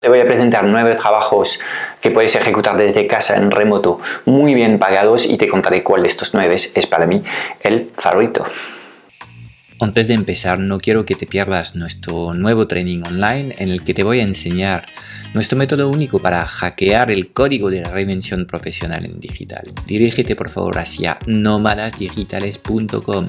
Te voy a presentar nueve trabajos que puedes ejecutar desde casa en remoto, muy bien pagados y te contaré cuál de estos nueve es para mí el favorito. Antes de empezar, no quiero que te pierdas nuestro nuevo training online en el que te voy a enseñar nuestro método único para hackear el código de la reinvención profesional en digital. Dirígete por favor hacia nómadasdigitales.com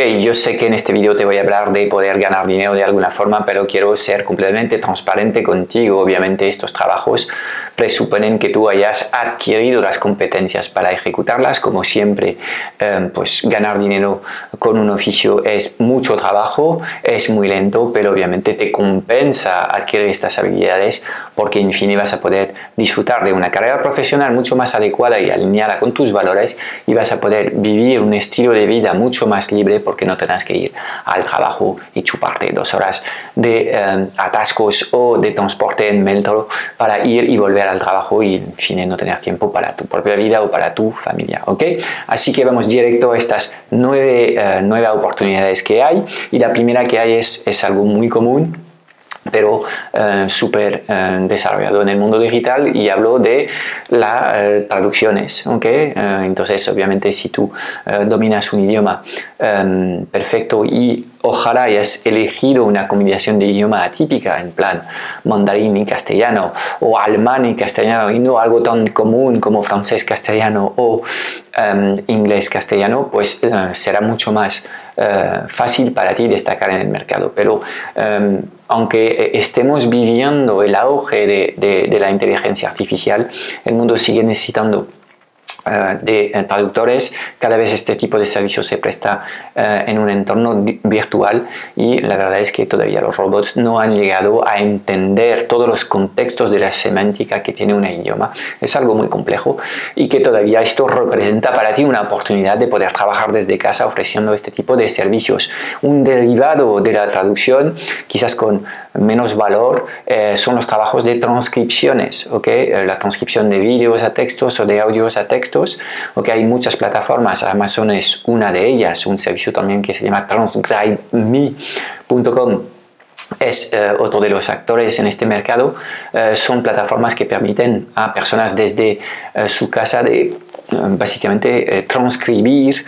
Yo sé que en este video te voy a hablar de poder ganar dinero de alguna forma, pero quiero ser completamente transparente contigo. Obviamente estos trabajos presuponen que tú hayas adquirido las competencias para ejecutarlas. Como siempre, em, pues ganar dinero con un oficio es mucho trabajo, es muy lento, pero obviamente te compensa adquirir estas habilidades porque en fin vas a poder disfrutar de una carrera profesional mucho más adecuada y alineada con tus valores y vas a poder vivir un estilo de vida mucho más libre porque no tendrás que ir al trabajo y chuparte dos horas de em, atascos o de transporte en metro para ir y volver al trabajo y en fin no tener tiempo para tu propia vida o para tu familia. ¿ok? Así que vamos directo a estas nueve, eh, nueve oportunidades que hay y la primera que hay es, es algo muy común pero eh, súper eh, desarrollado en el mundo digital y hablo de las eh, traducciones. ¿okay? entonces, obviamente, si tú dominas un idioma perfecto y ojalá hayas elegido una combinación de idioma atípica, en plan mandarín y castellano, o alemán y castellano, y no algo tan común como francés castellano o inglés castellano, pues será mucho más fácil para ti destacar en el mercado. Pero aunque estemos viviendo el auge de, la inteligencia artificial, el mundo sigue necesitando eh, de eh, traductores, cada vez este tipo de servicio se presta eh, en un entorno virtual y la verdad es que todavía los robots no han llegado a entender todos los contextos de la semántica que tiene un idioma. Es algo muy complejo y que todavía esto representa para ti una oportunidad de poder trabajar desde casa ofreciendo este tipo de servicios. Un derivado de la traducción, quizás con menos valor, son los trabajos de transcripciones, ¿okay? la transcripción de vídeos a textos o de audios a textos porque hay muchas plataformas, Amazon es una de ellas, un servicio también que se llama transcribeme.com es eh, otro de los actores en este mercado. Eh, son plataformas que permiten a personas desde eh, su casa de básicamente transcribir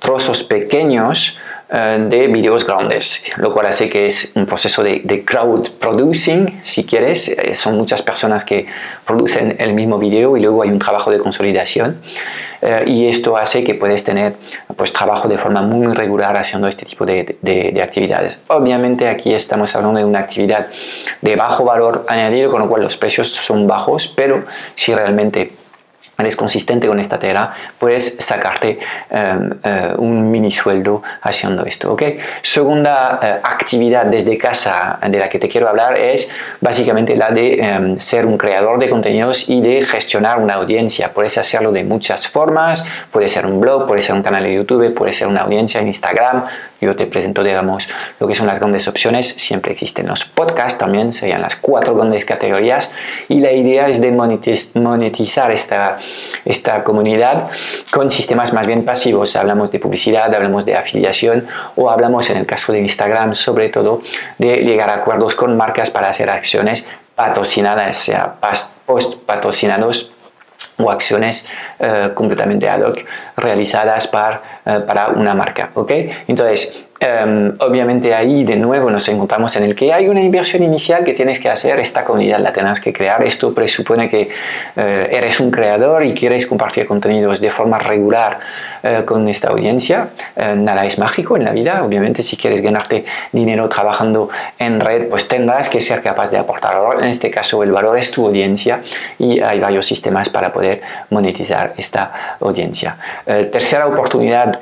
trozos pequeños de vídeos grandes, lo cual hace que es un proceso de, crowd producing, si quieres. Eh, son muchas personas que producen el mismo vídeo y luego hay un trabajo de consolidación. Eh, y esto hace que puedes tener pues, trabajo de forma muy regular haciendo este tipo de, de, actividades. Obviamente aquí estamos hablando de una actividad de bajo valor añadido, con lo cual los precios son bajos, pero si realmente eres consistente con esta tarea, puedes sacarte em, eh, un mini sueldo haciendo esto. ¿okay? Segunda eh, actividad desde casa de la que te quiero hablar es básicamente la de em, ser un creador de contenidos y de gestionar una audiencia. Puedes hacerlo de muchas formas, puede ser un blog, puede ser un canal de YouTube, puede ser una audiencia en Instagram. Yo te presento, digamos, lo que son las grandes opciones. Siempre existen los podcasts también, serían las cuatro grandes categorías. Y la idea es de monetizar esta esta comunidad con sistemas más bien pasivos. Hablamos de publicidad, hablamos de afiliación o hablamos en el caso de Instagram sobre todo de llegar a acuerdos con marcas para hacer acciones patrocinadas, sea post patrocinados o acciones eh, completamente ad hoc realizadas para, eh, para una marca. ¿ok? Entonces, Em, obviamente ahí de nuevo nos encontramos en el que hay una inversión inicial que tienes que hacer, esta comunidad la tienes que crear, esto presupone que eh, eres un creador y quieres compartir contenidos de forma regular eh, con esta audiencia, eh, nada es mágico en la vida, obviamente si quieres ganarte dinero trabajando en red, pues tendrás que ser capaz de aportar valor, en este caso el valor es tu audiencia y hay varios sistemas para poder monetizar esta audiencia. tercera oportunidad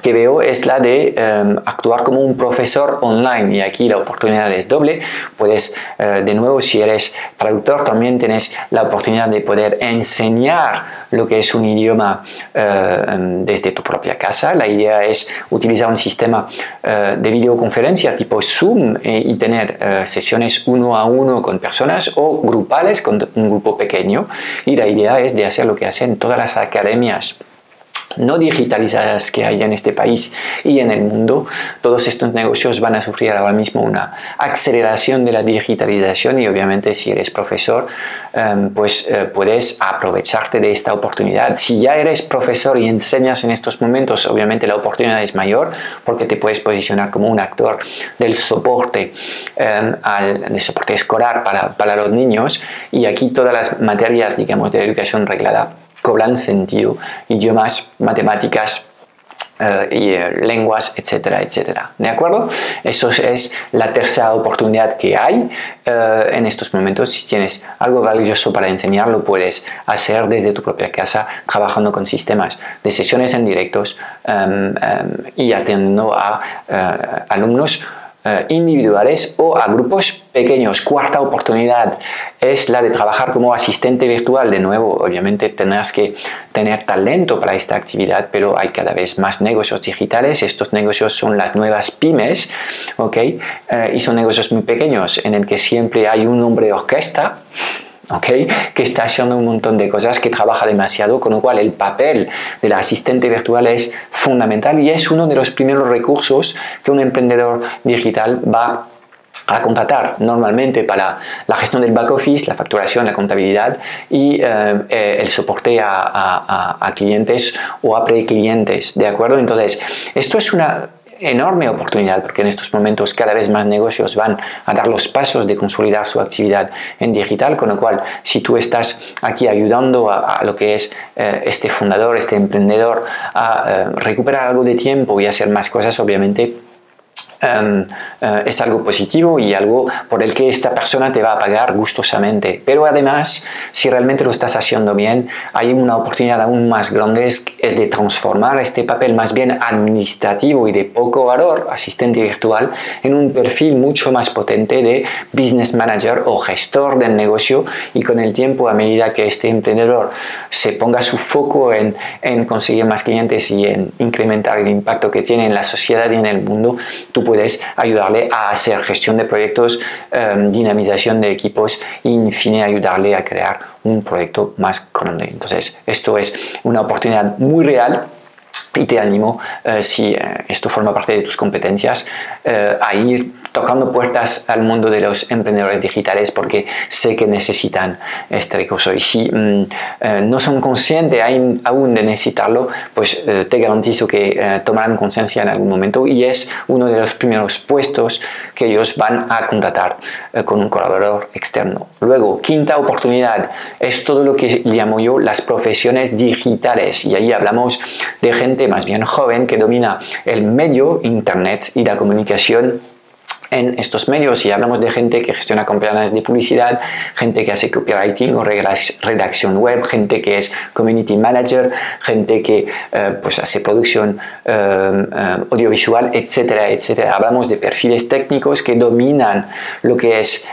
que veo es la de em, actuar como un profesor online y aquí la oportunidad es doble. Puedes, eh, de nuevo, si eres traductor, también tienes la oportunidad de poder enseñar lo que es un idioma eh, em, desde tu propia casa. La idea es utilizar un sistema eh, de videoconferencia tipo Zoom y tener sesiones uno a uno con personas o grupales con un grupo pequeño. Y la idea es de hacer lo que hacen todas las academias no digitalizadas que hay en este país y en el mundo, todos estos negocios van a sufrir ahora mismo una aceleración de la digitalización y obviamente si eres profesor, em, pues eh, puedes aprovecharte de esta oportunidad. Si ya eres profesor y enseñas en estos momentos, obviamente la oportunidad es mayor porque te puedes posicionar como un actor del soporte, em, al, soporte escolar para, para los niños y aquí todas las materias, digamos, de educación reglada cobran sentido, idiomas, matemáticas, eh, y, eh, lenguas, etcétera, etcétera. ¿De acuerdo? Eso es la tercera oportunidad que hay eh, en estos momentos. Si tienes algo valioso para enseñar, lo puedes hacer desde tu propia casa, trabajando con sistemas de sesiones en directos em, em, y atendiendo a alumnos eh, individuales o a grupos pequeños. Cuarta oportunidad es la de trabajar como asistente virtual. De nuevo, obviamente tendrás que tener talento para esta actividad, pero hay cada vez más negocios digitales. Estos negocios son las nuevas pymes, ¿ok? Eh, y son negocios muy pequeños en el que siempre hay un hombre orquesta que está haciendo un montón de cosas, que trabaja demasiado, con lo cual el papel del asistente virtual es fundamental y es uno de los primeros recursos que un emprendedor digital va a contratar normalmente para la gestión del back office, la facturación, la contabilidad y eh, eh, el soporte a, a, clientes o a pre-clientes, ¿de acuerdo? Entonces, esto es una enorme oportunidad porque en estos momentos cada vez más negocios van a dar los pasos de consolidar su actividad en digital, con lo cual si tú estás aquí ayudando a, lo que es eh, este fundador, este emprendedor a eh, recuperar algo de tiempo y hacer más cosas, obviamente Em, eh, es algo positivo y algo por el que esta persona te va a pagar gustosamente. Pero además, si realmente lo estás haciendo bien, hay una oportunidad aún más grande, es, de transformar este papel más bien administrativo y de poco valor, asistente virtual, en un perfil mucho más potente de business manager o gestor del negocio y con el tiempo, a medida que este emprendedor se ponga su foco en, en conseguir más clientes y en incrementar el impacto que tiene en la sociedad y en el mundo, tú puedes ayudarle a hacer gestión de proyectos, em, dinamización de equipos y, en fin, ayudarle a crear un proyecto más grande. Entonces, esto es una oportunidad muy real y te animo, eh, si eh, esto forma parte de tus competencias, eh, a ir tocando puertas al mundo de los emprendedores digitales porque sé que necesitan este recurso. Y si mm, no son conscientes aún de necesitarlo, pues te garantizo que tomarán conciencia en algún momento y es uno de los primeros puestos que ellos van a contratar con un colaborador externo. Luego, quinta oportunidad. Es todo lo que llamo yo las profesiones digitales. Y ahí hablamos de gente más bien joven que domina el medio Internet y la comunicación en estos medios y hablamos de gente que gestiona campañas de publicidad, gente que hace copywriting o redacción web, gente que es community manager, gente que eh, pues hace producción eh, eh, audiovisual, etcétera, etcétera. Hablamos de perfiles técnicos que dominan lo que es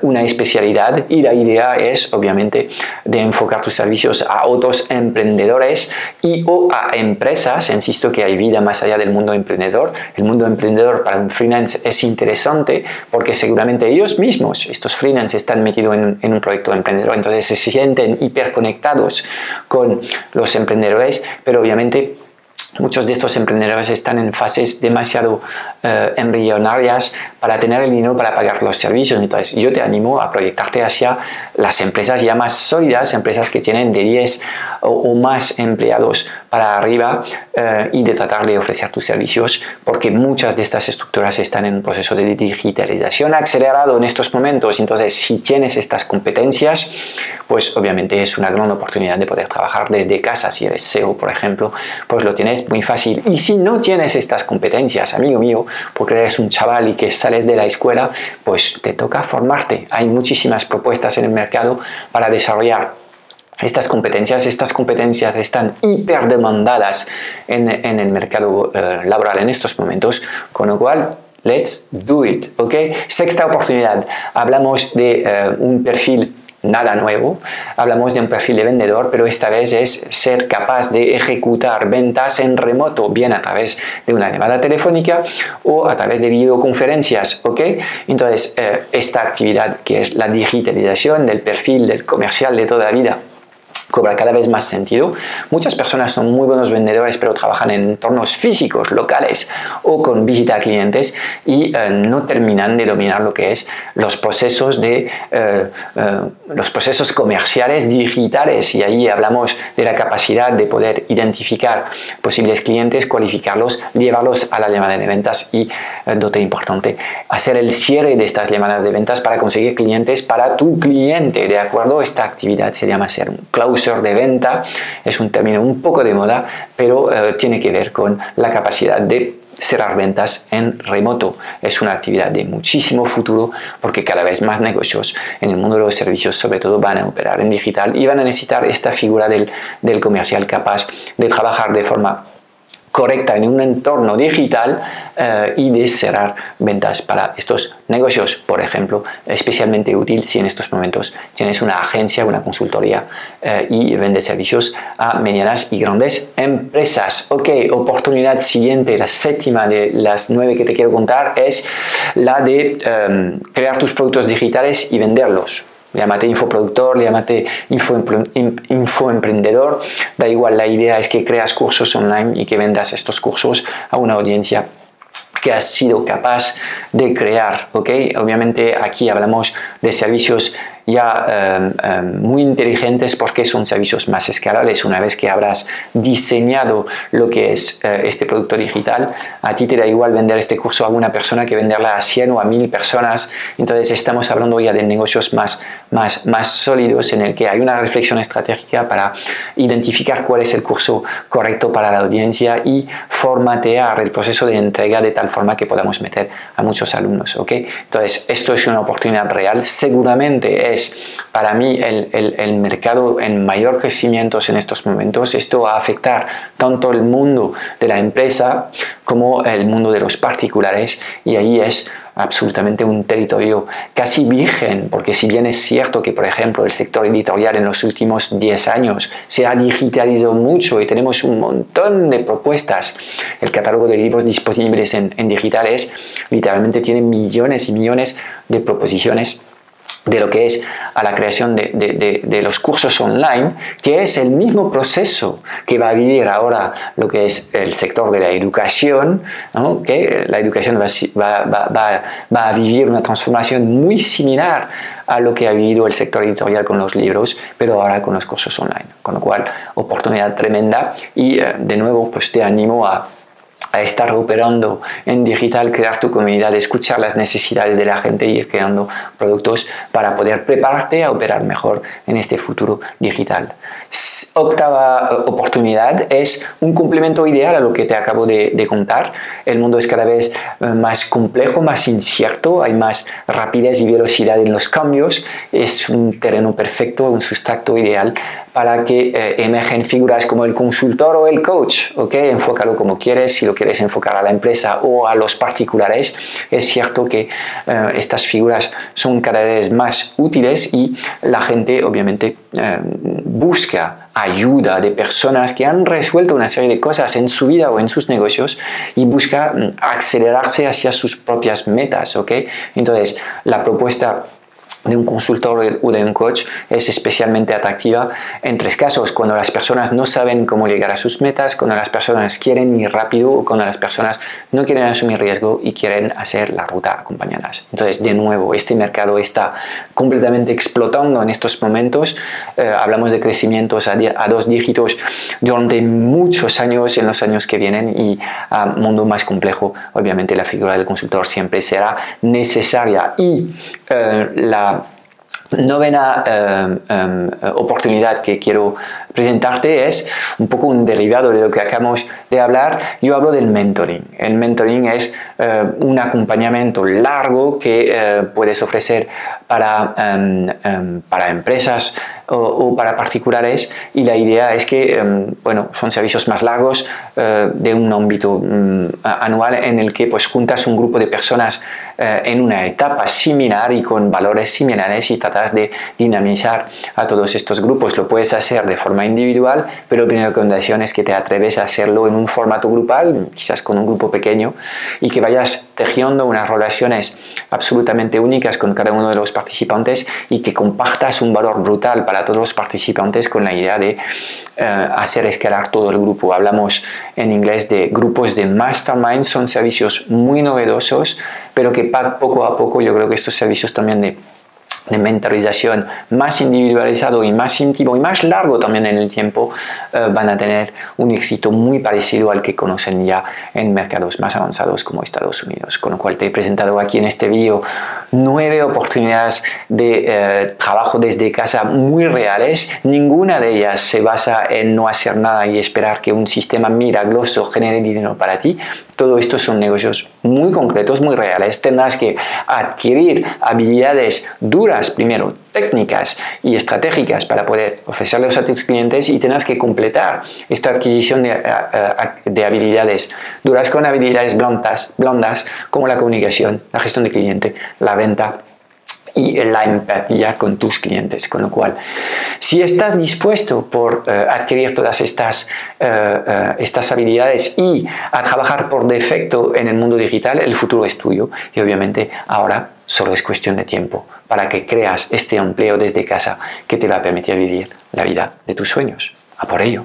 una especialidad y la idea es obviamente de enfocar tus servicios a otros emprendedores y o a empresas. Insisto que hay vida más allá del mundo emprendedor. El mundo emprendedor para un freelance es interesante interesante porque seguramente ellos mismos, estos freelance, están metidos en, un proyecto emprendedor, entonces se sienten hiperconectados con los emprendedores, pero obviamente Muchos de estos emprendedores están en fases demasiado eh, embrionarias para tener el dinero para pagar los servicios. Entonces, yo te animo a proyectarte hacia las empresas ya más sólidas, empresas que tienen de 10 o, más empleados para arriba eh, y de tratar de ofrecer tus servicios, porque muchas de estas estructuras están en un proceso de digitalización acelerado en estos momentos. Entonces, si tienes estas competencias, pues obviamente es una gran oportunidad de poder trabajar desde casa. Si eres SEO, por ejemplo, pues lo tienes muy fácil. Y si no tienes estas competencias, amigo mío, porque eres un chaval y que sales de la escuela, pues te toca formarte. Hay muchísimas propuestas en el mercado para desarrollar estas competencias. Estas competencias están hiper demandadas en, en el mercado eh, laboral en estos momentos, con lo cual Let's do it, ¿ok? Sexta oportunidad. Hablamos de eh, un perfil nada nuevo. Hablamos de un perfil de vendedor, pero esta vez es ser capaz de ejecutar ventas en remoto, bien a través de una llamada telefónica o a través de videoconferencias. Entonces, eh, esta actividad que es la digitalización del perfil del comercial de toda la vida cobra cada vez más sentido. Muchas personas son muy buenos vendedores, pero trabajan en entornos físicos, locales o con visita a clientes y eh, no terminan de dominar lo que es los procesos de eh, eh, los procesos comerciales digitales. Y ahí hablamos de la capacidad de poder identificar posibles clientes, cualificarlos, llevarlos a la llamada de ventas y, dote importante, hacer el cierre de estas llamadas de ventas para conseguir clientes para tu cliente. ¿De acuerdo? Esta actividad se llama ser un close de venta, es un término un poco de moda, pero eh, tiene que ver con la capacidad de cerrar ventas en remoto. Es una actividad de muchísimo futuro porque cada vez más negocios en el mundo de los servicios sobre todo van a operar en digital y van a necesitar esta figura del, del comercial capaz de trabajar de forma correcta en un entorno digital eh, y de cerrar ventas para estos negocios. Por ejemplo, especialmente útil si en estos momentos tienes una agencia, una consultoría eh, y vendes servicios a medianas y grandes empresas. Ok, oportunidad siguiente, la séptima de las nueve que te quiero contar es la de em, crear tus productos digitales y venderlos llámate infoproductor, llámate info, infoemprendedor, da igual, la idea es que creas cursos online y que vendas estos cursos a una audiencia que has sido capaz de crear, ¿ok? Obviamente aquí hablamos de servicios ya em, em, muy inteligentes porque son servicios más escalables. Una vez que habrás diseñado lo que es eh, este producto digital, a ti te da igual vender este curso a una persona que venderla a 100 o a 1000 personas. Entonces estamos hablando ya de negocios más, más, más sólidos en el que hay una reflexión estratégica para identificar cuál es el curso correcto para la audiencia y formatear el proceso de entrega de tal forma que podamos meter a muchos alumnos. ¿ok? Entonces esto es una oportunidad real. Seguramente es para mí el, el, mercado en mayor crecimiento en estos momentos. Esto va a afectar tanto el mundo de la empresa como el mundo de los particulares y ahí es absolutamente un territorio casi virgen, porque si bien es cierto que, por ejemplo, el sector editorial en los últimos 10 años se ha digitalizado mucho y tenemos un montón de propuestas, el catálogo de libros disponibles en, en digitales literalmente tiene millones y millones de proposiciones de lo que es a la creación de, los cursos online, que es el mismo proceso que va a vivir ahora lo que es el sector de la educación, que la educación va, va, a vivir una transformación muy similar a lo que ha vivido el sector editorial con los libros, pero ahora con los cursos online. Con lo cual, oportunidad tremenda y eh, de nuevo, pues te animo a a estar operando en digital, crear tu comunidad, escuchar las necesidades de la gente y ir creando productos para poder prepararte a operar mejor en este futuro digital. Octava eh, oportunidad es un complemento ideal a lo que te acabo de, contar. El mundo es cada vez eh, más complejo, más incierto, hay más rapidez y velocidad en los cambios. Es un terreno perfecto, un sustrato ideal para que eh, emergen figuras como el consultor o el coach. ¿ok? Enfócalo como quieres, si lo quieres enfocar a la empresa o a los particulares. Es cierto que estas figuras son cada vez más útiles y la gente obviamente busca ayuda de personas que han resuelto una serie de cosas en su vida o en sus negocios y busca mm, acelerarse hacia sus propias metas, ¿ok? Entonces, la propuesta de un consultor o de un coach es especialmente atractiva en tres casos, cuando las personas no saben cómo llegar a sus metas, cuando las personas quieren ir rápido o cuando las personas no quieren asumir riesgo y quieren hacer la ruta acompañadas. Entonces, de nuevo, este mercado está completamente explotando en estos momentos. Eh, hablamos de crecimientos a, a, dos dígitos durante muchos años, en los años que vienen y a mundo más complejo, obviamente la figura del consultor siempre será necesaria y eh, la novena em, em, oportunidad que quiero presentarte es un poco un derivado de lo que acabamos de hablar. Yo hablo del mentoring. El mentoring es eh, un acompañamiento largo que eh, puedes ofrecer para, em, em, para empresas o, para particulares y la idea es que em, bueno, son servicios más largos eh, de un ámbito mm, anual en el que pues juntas un grupo de personas eh, en una etapa similar y con valores similares y tratas de dinamizar a todos estos grupos. Lo puedes hacer de forma individual, pero mi recomendación es que te atreves a hacerlo en un formato grupal, quizás con un grupo pequeño, y que vayas tejiendo unas relaciones absolutamente únicas con cada uno de los participantes y que compartas un valor brutal para todos los participantes con la idea de eh, hacer escalar todo el grupo. Hablamos en inglés de grupos de mastermind, son servicios muy novedosos, pero que poco a poco yo creo que estos servicios también de de mentalización más individualizado y más íntimo y más largo también en el tiempo eh, van a tener un éxito muy parecido al que conocen ya en mercados más avanzados como Estados Unidos. Con lo cual te he presentado aquí en este vídeo nueve oportunidades de eh, trabajo desde casa muy reales. Ninguna de ellas se basa en no hacer nada y esperar que un sistema milagroso genere dinero para ti. Todo esto son negocios muy concretos, muy reales. Tendrás que adquirir habilidades duras, primero técnicas y estratégicas para poder ofrecerlos a tus clientes y tendrás que completar esta adquisición de, de habilidades duras con habilidades blandas, blandas como la comunicación, la gestión de cliente, la venta y la empatía con tus clientes. Con lo cual, si estás dispuesto por eh, adquirir todas estas, eh, eh, estas habilidades y a trabajar por defecto en el mundo digital, el futuro es tuyo. Y obviamente ahora solo es cuestión de tiempo para que creas este empleo desde casa que te va a permitir vivir la vida de tus sueños. A por ello.